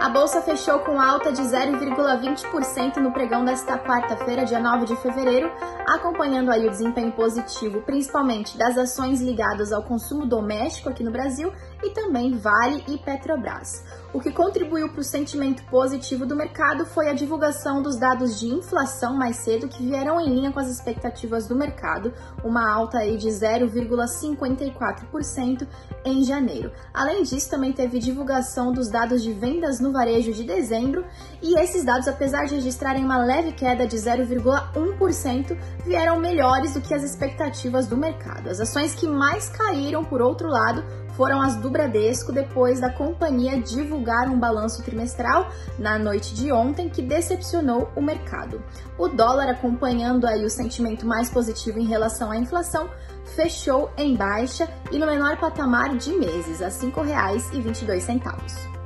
A bolsa fechou com alta de 0,20% no pregão desta quarta-feira, dia 9 de fevereiro, acompanhando aí o desempenho positivo, principalmente das ações ligadas ao consumo doméstico aqui no Brasil e também Vale e Petrobras. O que contribuiu para o sentimento positivo do mercado foi a divulgação dos dados de inflação mais cedo, que vieram em linha com as expectativas do mercado, uma alta aí de 0,54% em janeiro. Além disso, também teve divulgação dos dados de vendas no varejo de dezembro, e esses dados, apesar de registrarem uma leve queda de 0,1%, vieram melhores do que as expectativas do mercado. As ações que mais caíram, por outro lado, foram as do Bradesco depois da companhia divulgar um balanço trimestral na noite de ontem que decepcionou o mercado. O dólar, acompanhando aí o sentimento mais positivo em relação à inflação, fechou em baixa e no menor patamar de meses, a R$ 5,22.